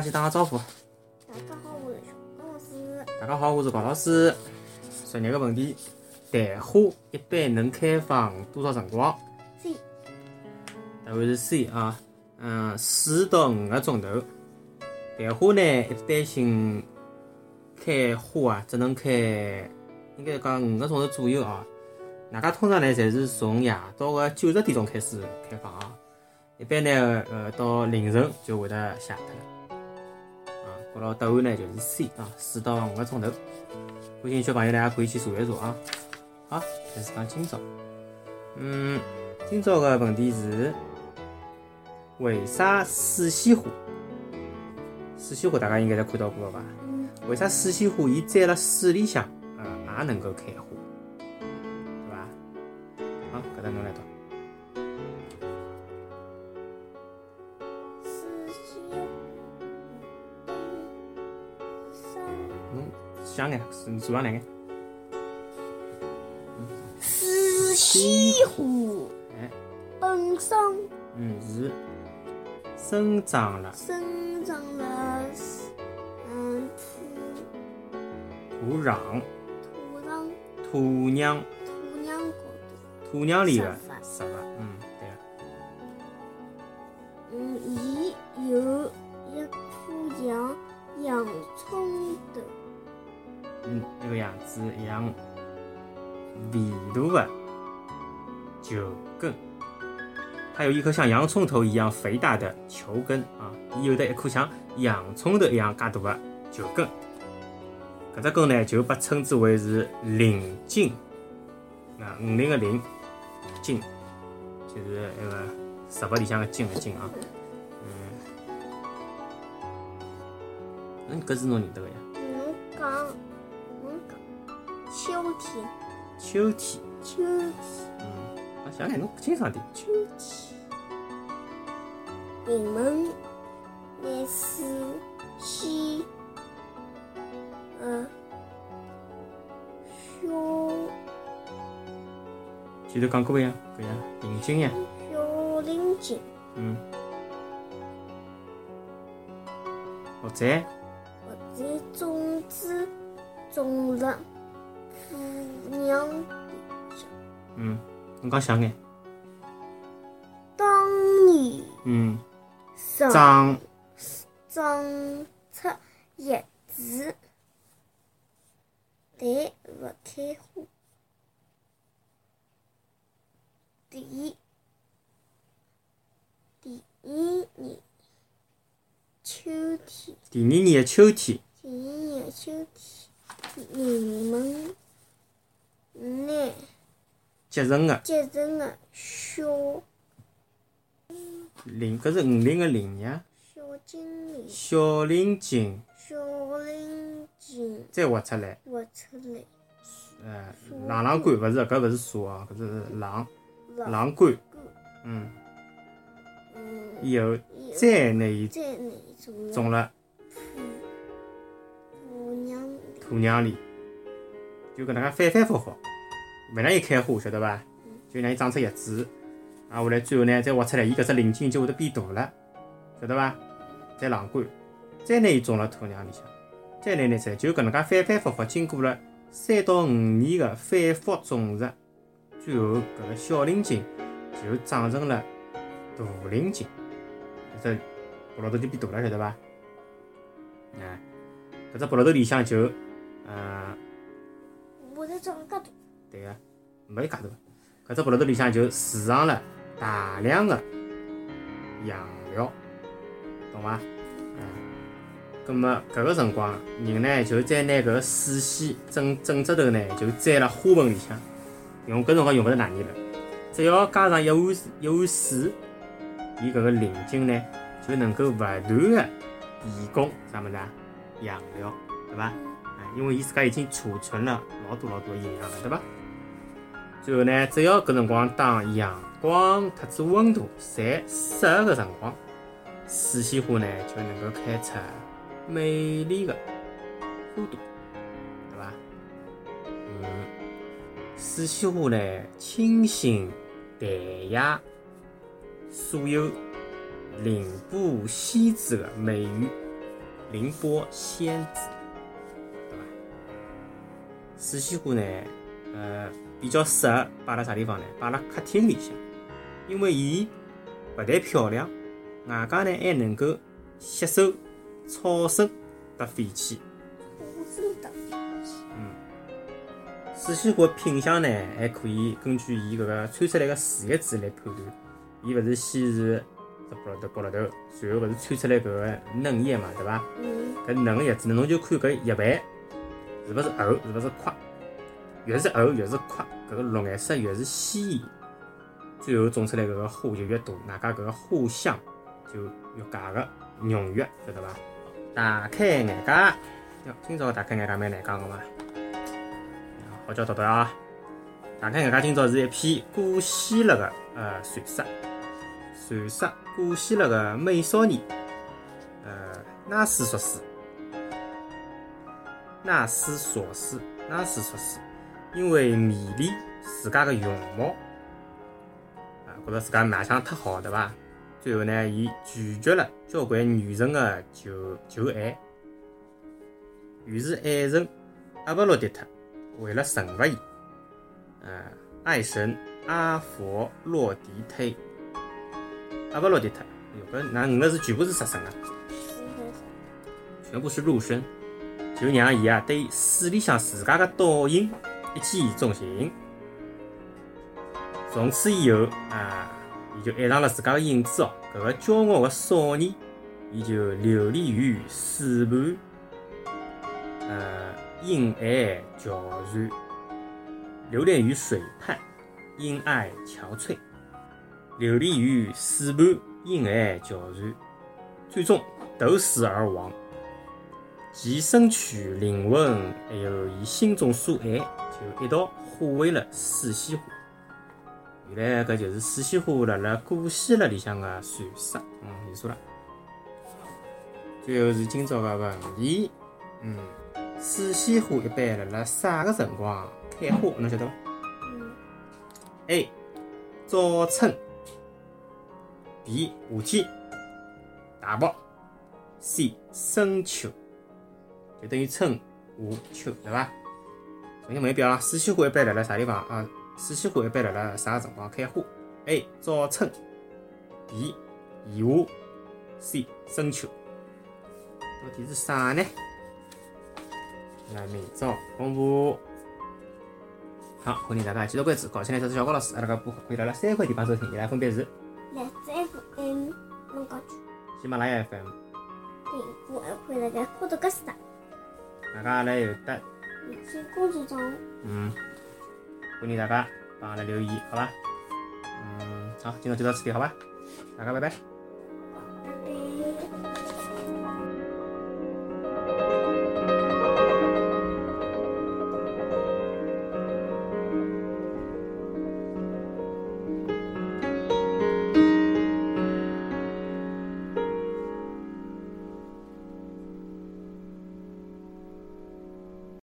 先打个招呼。大家好，我是高老师。大家好，我是高老师。昨日个问题：昙花一般能开放多少辰光？C。答案是 C 啊。嗯，四到五个钟头。蛋花呢，一般性开花啊，只能开，应该讲五个钟头左右啊。大家通常呢，侪是从夜到个九十点钟开始开放啊。一般呢，呃，到凌晨就会得谢脱了。啊，搿牢答案呢就是 C 啊，四到五个钟头。感兴趣小朋友呢，也可以去查一查啊。好，开始讲今朝。嗯，今朝个问题是：为啥水仙花？水仙花大家应该侪看到过了吧？嗯。为啥水仙花伊栽了水里向，呃，也能够开花，想眼，是数上两眼。水仙花，哎，本身，嗯，是。生长了，生长了，嗯，土。土壤，土壤，土壤，土壤高头，土壤里的植物，嗯，对啊。嗯，伊有一颗像洋葱的。嗯，那个样子一样，肥大的球根，它有一颗像洋葱头一样肥大的球根啊，有的一颗像洋葱头一样介大的球根。搿只根呢，就被称之为是鳞茎啊，五鳞的鳞，茎就是那个植物里向的茎的茎啊。嗯，嗯，搿是侬认得个呀？秋天，秋天，秋天，嗯，我想想，侬清爽点。秋天，人们来水仙，呃，小，前头讲过呀，搿呀，鳞茎呀，小鳞茎，嗯，或者，或者种子种了。土壤里向，嗯，侬讲想眼。当你嗯，长长出叶子，但勿开花。第第二年秋天，第二年的秋天，第二年秋天，人们。拿结成个结成个小鳞，搿是五鳞个鳞呀。小精灵。小灵精。小灵精。再挖出来。挖出来。呃，浪浪杆勿是，搿勿是树哦，搿是郎郎官。嗯。嗯。以后再拿伊种了土娘土壤里。就搿能介反反复复，勿让伊开花，晓得伐？就让伊长出叶子，啊，后来最后呢，再挖出来，伊搿只鳞茎就会得变大了，晓得伐？再晾干，再拿伊种辣土壤里向，再拿拿出来，就搿能介反反复复，经过了三到五年的反复种植，最后搿个小鳞茎就长成了大鳞茎，搿只葡萄头就变大了，晓得伐？哎，搿只葡萄头里向就，嗯。长介大，对个，没介大。搿只葡萄头里向就储藏了大量的养料，懂伐？嗯。葛末搿个辰光，人呢就再拿搿个水仙整整只头呢，就栽辣花盆里向。用搿辰光用勿着哪年了，只要加上一碗一碗水，伊搿个鳞茎呢就能够勿断的提供啥物事啊？养料，对伐？因为伊自家已经储存了老多老多营养了，对伐？最后呢，只要搿辰光当阳光特子温度侪适合个辰光，水仙花呢就能够开出美丽的花朵，对伐？嗯，水仙花呢清新淡雅，素有凌波仙子的美誉。凌波仙子，对伐？水仙花呢，呃，比较适合摆辣啥地方呢？摆辣客厅里向，因为伊勿但漂亮，外加呢还能够吸收噪声和废气。嗯，水仙花品相呢，还可以根据伊搿个穿出来个树叶子来判断。伊勿是先是只卜辣头卜辣头，随后勿是穿出来搿个嫩叶嘛，对伐？嗯。搿嫩个叶子呢，侬就看搿叶瓣是勿是厚，是勿是块。越是厚越是块，搿个绿颜色越是鲜艳，最后种出来搿个花就越多，外加搿个花香就越加个浓郁，晓得伐？打开眼界，哟，今朝打开眼界蛮难讲个嘛。好叫读读啊！打开眼界，今朝是一篇古希腊个呃传说，传说古希腊个美少年，呃，纳斯索斯，纳斯索斯，纳斯索斯。因为迷恋自家个容貌，啊，觉着自家卖相太好，对伐？最后呢，伊拒绝了交关女神个求求爱，于是爱神阿波罗狄特为了惩罚伊，呃，爱神阿佛洛狄忒，阿波罗狄特，哟，搿那五个字全部是实声啊，全部是入身，就让伊啊对水里向自家个倒影。一见钟情，从此以后啊，伊就爱上了自家的影子哦。搿个骄傲的少年，伊就流连于水畔，呃，因爱憔悴；流连于水畔，因爱憔悴；流连于水畔，因爱憔悴，最终投水而亡。其身躯、灵魂，还有伊心中所爱。就一道化为了水仙花。原来搿就是水仙花辣辣古希腊里向个传说。嗯，结束了。最后是今朝个问题。嗯，水仙花一般辣辣啥个辰光开花？侬晓得伐？嗯。A. 早春。B. 夏天。大爆。C. 深秋。就等于春、夏、秋，对伐？重新问一遍啊，水仙花一般辣辣啥地方啊？水仙花一般辣辣啥辰光开花？A. 早春 B. 夏夏 C. 深秋。到底是啥呢？来，明朝公布。好，欢迎大家继续关注，搞起来这是小高老师，阿拉个播客可以辣辣三块地方收听，伊拉分别是：荔枝 FM、龙江区、喜马拉雅 FM、苹果 FM、辣盖酷多格斯达。大家来有得。微信公众账号。嗯，欢迎大家帮阿拉留言，好吧？嗯，好，今天就到此地，好吧？大家拜拜。